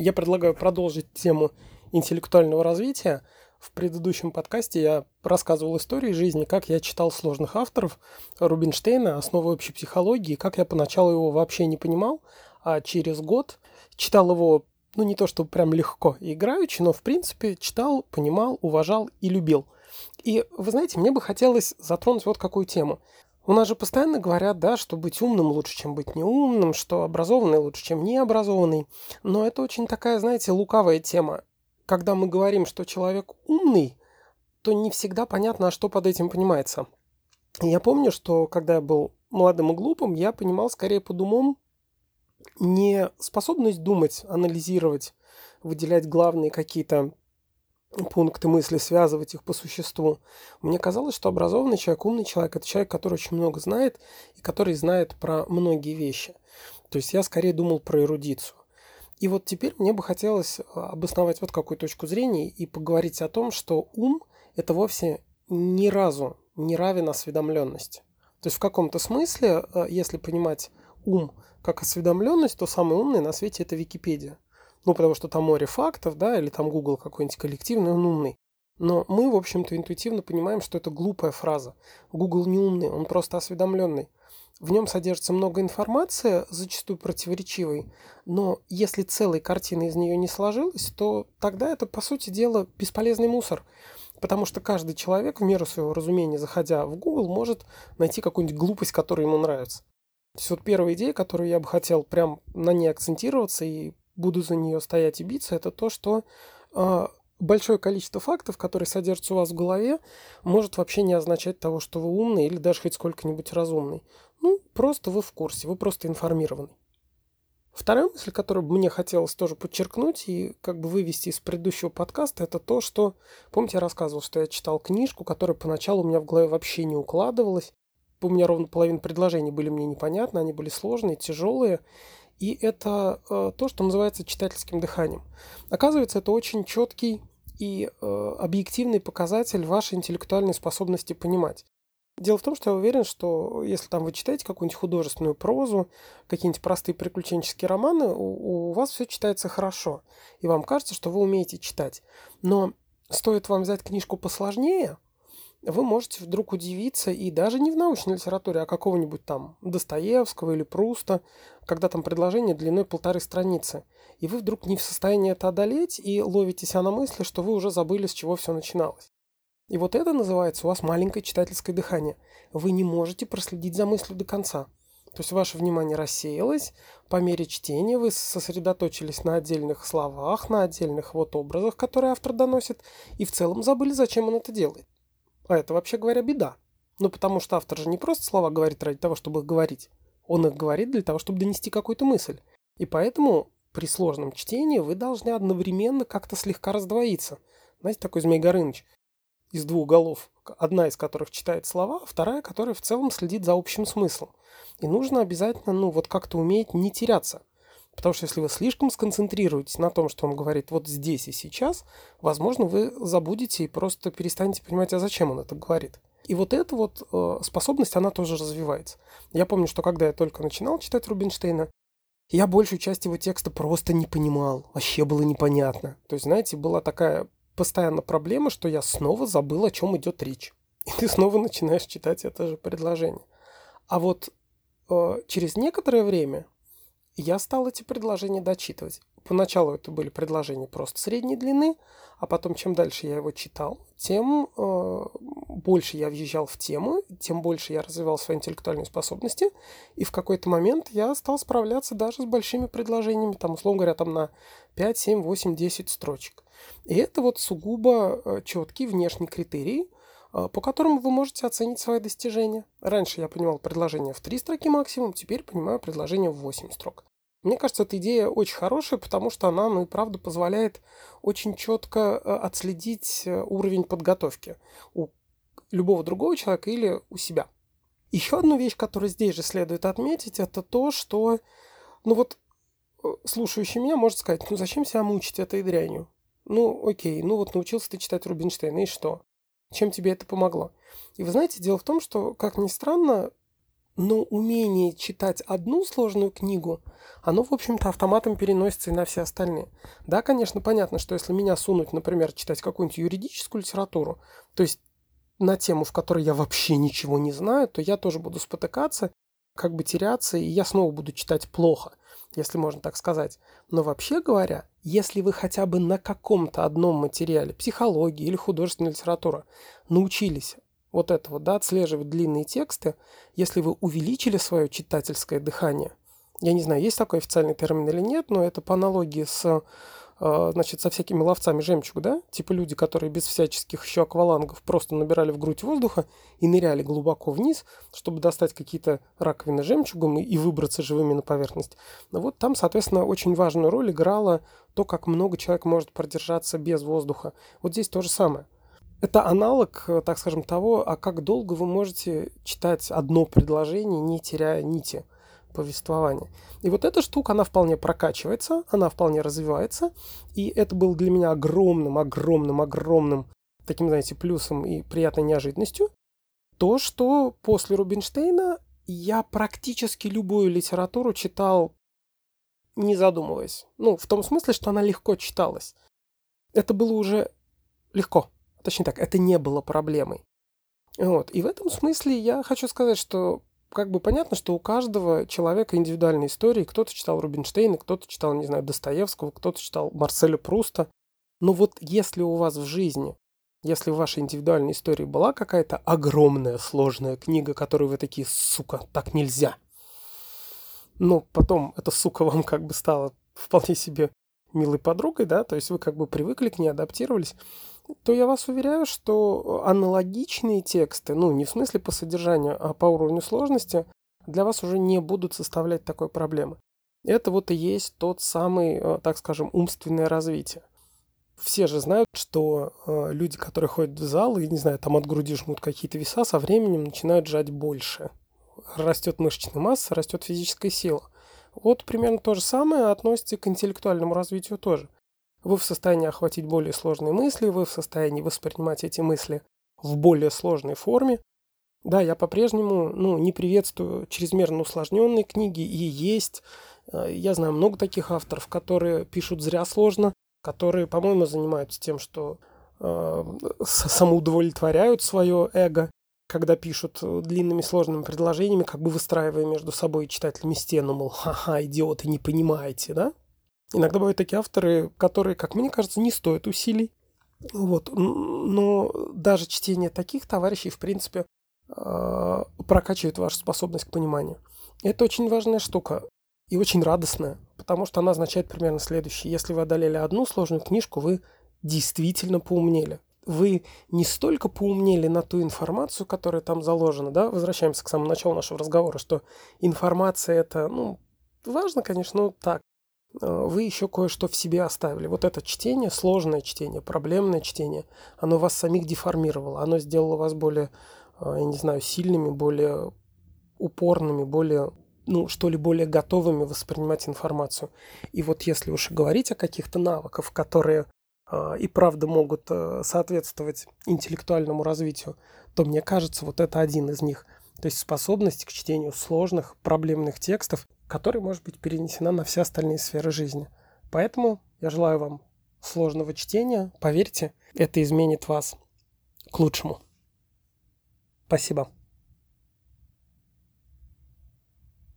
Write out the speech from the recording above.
Я предлагаю продолжить тему интеллектуального развития. В предыдущем подкасте я рассказывал истории жизни, как я читал сложных авторов Рубинштейна, основы общей психологии, как я поначалу его вообще не понимал, а через год читал его, ну не то чтобы прям легко и играючи, но в принципе читал, понимал, уважал и любил. И вы знаете, мне бы хотелось затронуть вот какую тему. У нас же постоянно говорят, да, что быть умным лучше, чем быть неумным, что образованный лучше, чем необразованный. Но это очень такая, знаете, лукавая тема. Когда мы говорим, что человек умный, то не всегда понятно, а что под этим понимается. Я помню, что когда я был молодым и глупым, я понимал скорее под умом не способность думать, анализировать, выделять главные какие-то пункты мысли, связывать их по существу. Мне казалось, что образованный человек, умный человек – это человек, который очень много знает и который знает про многие вещи. То есть я скорее думал про эрудицию. И вот теперь мне бы хотелось а, обосновать вот какую точку зрения и поговорить о том, что ум – это вовсе ни разу не равен осведомленности. То есть в каком-то смысле, а, если понимать ум как осведомленность, то самый умный на свете – это Википедия. Ну, потому что там море фактов, да, или там Google какой-нибудь коллективный, он умный. Но мы, в общем-то, интуитивно понимаем, что это глупая фраза. Google не умный, он просто осведомленный. В нем содержится много информации, зачастую противоречивой, но если целой картины из нее не сложилась, то тогда это, по сути дела, бесполезный мусор. Потому что каждый человек в меру своего разумения, заходя в Google, может найти какую-нибудь глупость, которая ему нравится. То есть вот первая идея, которую я бы хотел прям на ней акцентироваться и буду за нее стоять и биться, это то, что э, большое количество фактов, которые содержатся у вас в голове, может вообще не означать того, что вы умный или даже хоть сколько-нибудь разумный. Ну, просто вы в курсе, вы просто информированы. Вторая мысль, которую мне хотелось тоже подчеркнуть и как бы вывести из предыдущего подкаста, это то, что, помните, я рассказывал, что я читал книжку, которая поначалу у меня в голове вообще не укладывалась. У меня ровно половина предложений были мне непонятны, они были сложные, тяжелые. И это э, то, что называется читательским дыханием. Оказывается, это очень четкий и э, объективный показатель вашей интеллектуальной способности понимать. Дело в том, что я уверен, что если там вы читаете какую-нибудь художественную прозу, какие-нибудь простые приключенческие романы, у, у вас все читается хорошо. И вам кажется, что вы умеете читать. Но стоит вам взять книжку посложнее – вы можете вдруг удивиться, и даже не в научной литературе, а какого-нибудь там Достоевского или Пруста, когда там предложение длиной полторы страницы. И вы вдруг не в состоянии это одолеть и ловите себя на мысли, что вы уже забыли, с чего все начиналось. И вот это называется у вас маленькое читательское дыхание. Вы не можете проследить за мыслью до конца. То есть ваше внимание рассеялось, по мере чтения вы сосредоточились на отдельных словах, на отдельных вот образах, которые автор доносит, и в целом забыли, зачем он это делает. А это, вообще говоря, беда. Ну, потому что автор же не просто слова говорит ради того, чтобы их говорить. Он их говорит для того, чтобы донести какую-то мысль. И поэтому при сложном чтении вы должны одновременно как-то слегка раздвоиться. Знаете, такой Змей Горыныч из двух голов. Одна из которых читает слова, а вторая, которая в целом следит за общим смыслом. И нужно обязательно, ну, вот как-то уметь не теряться. Потому что если вы слишком сконцентрируетесь на том, что он говорит вот здесь и сейчас, возможно, вы забудете и просто перестанете понимать, а зачем он это говорит. И вот эта вот э, способность, она тоже развивается. Я помню, что когда я только начинал читать Рубинштейна, я большую часть его текста просто не понимал. Вообще было непонятно. То есть, знаете, была такая постоянно проблема, что я снова забыл, о чем идет речь. И ты снова начинаешь читать это же предложение. А вот э, через некоторое время я стал эти предложения дочитывать. Поначалу это были предложения просто средней длины, а потом, чем дальше я его читал, тем э, больше я въезжал в тему, тем больше я развивал свои интеллектуальные способности, и в какой-то момент я стал справляться даже с большими предложениями, там, условно говоря, там на 5, 7, 8, 10 строчек. И это вот сугубо э, четкий внешний критерий, э, по которому вы можете оценить свои достижения. Раньше я понимал предложение в 3 строки максимум, теперь понимаю предложение в 8 строк. Мне кажется, эта идея очень хорошая, потому что она, ну и правда, позволяет очень четко э, отследить э, уровень подготовки у любого другого человека или у себя. Еще одну вещь, которую здесь же следует отметить, это то, что, ну вот, э, слушающий меня может сказать, ну зачем себя мучить этой дрянью? Ну, окей, ну вот научился ты читать Рубинштейна, и что? Чем тебе это помогло? И вы знаете, дело в том, что, как ни странно, Но умение читать одну сложную книгу, оно, в общем-то, автоматом переносится и на все остальные. Да, конечно, понятно, что если меня сунуть, например, читать какую-нибудь юридическую литературу, то есть на тему, в которой я вообще ничего не знаю, то я тоже буду спотыкаться, как бы теряться, и я снова буду читать плохо, если можно так сказать. Но вообще говоря, если вы хотя бы на каком-то одном материале, психологии или художественная литература, научились вот этого, да, отслеживать длинные тексты, если вы увеличили свое читательское дыхание, я не знаю, есть такой официальный термин или нет, но это по аналогии с э, значит, со всякими ловцами жемчуга, да? Типа люди, которые без всяческих еще аквалангов просто набирали в грудь воздуха и ныряли глубоко вниз, чтобы достать какие-то раковины жемчугом и, и выбраться живыми на поверхность. Но вот там, соответственно, очень важную роль играло то, как много человек может продержаться без воздуха. Вот здесь то же самое. Это аналог, э, так скажем, того, а как долго вы можете читать одно предложение, не теряя нити повествования. И вот эта штука, она вполне прокачивается, она вполне развивается. И это было для меня огромным, огромным, огромным таким, знаете, плюсом и приятной неожиданностью. То, что после Рубинштейна я практически любую литературу читал, не задумываясь. Ну, в том смысле, что она легко читалась. Это было уже легко. Точнее так, это не было проблемой. Вот. И в этом смысле я хочу сказать, что как бы понятно, что у каждого человека индивидуальные истории. Кто-то читал Рубинштейна, кто-то читал, не знаю, Достоевского, кто-то читал Марселя Пруста. Но вот если у вас в жизни, если в вашей индивидуальной истории была какая-то огромная сложная книга, которую вы такие, сука, так нельзя. Но потом эта сука вам как бы стала вполне себе милой подругой, да, то есть вы как бы привыкли к ней, адаптировались, то я вас уверяю, что аналогичные тексты, ну, не в смысле по содержанию, а по уровню сложности, для вас уже не будут составлять такой проблемы. Это вот и есть тот самый, э, так скажем, умственное развитие. Все же знают, что э, люди, которые ходят в зал и, не знаю, там от груди жмут какие-то веса, со временем начинают жать больше. Растет мышечная масса, растет физическая сила. Вот примерно то же самое относится к интеллектуальному развитию тоже. Вы в состоянии охватить более сложные мысли, вы в состоянии воспринимать эти мысли в более сложной форме. Да, я по-прежнему ну, не приветствую чрезмерно усложненные книги, и есть, э, я знаю много таких авторов, которые пишут зря сложно, которые, по-моему, занимаются тем, что э, самоудовлетворяют свое эго, когда пишут длинными сложными предложениями, как бы выстраивая между собой и читателями стену, мол, ха-ха, идиоты, не понимаете, да? Иногда бывают такие авторы, которые, как мне кажется, не стоят усилий. Вот. Но даже чтение таких товарищей, в принципе, а, прокачивает вашу способность к пониманию. Это очень важная штука и очень радостная, потому что она означает примерно следующее. Если вы одолели одну сложную книжку, вы действительно поумнели. Вы не столько поумнели на ту информацию, которая там заложена, да, возвращаемся к самому началу нашего разговора, что информация это, ну, важно, конечно, но так, Э, вы еще кое-что в себе оставили. Вот это чтение, сложное чтение, проблемное чтение, оно вас самих деформировало, оно сделало вас более, э, я не знаю, сильными, более упорными, более, ну, что ли, более готовыми воспринимать информацию. И вот если уж говорить о каких-то навыках, которые и правда могут соответствовать интеллектуальному развитию, то мне кажется, вот это один из них. То есть способность к чтению сложных, проблемных текстов которая может быть перенесена на все остальные сферы жизни. Поэтому я желаю вам сложного чтения. Поверьте, это изменит вас к лучшему. Спасибо.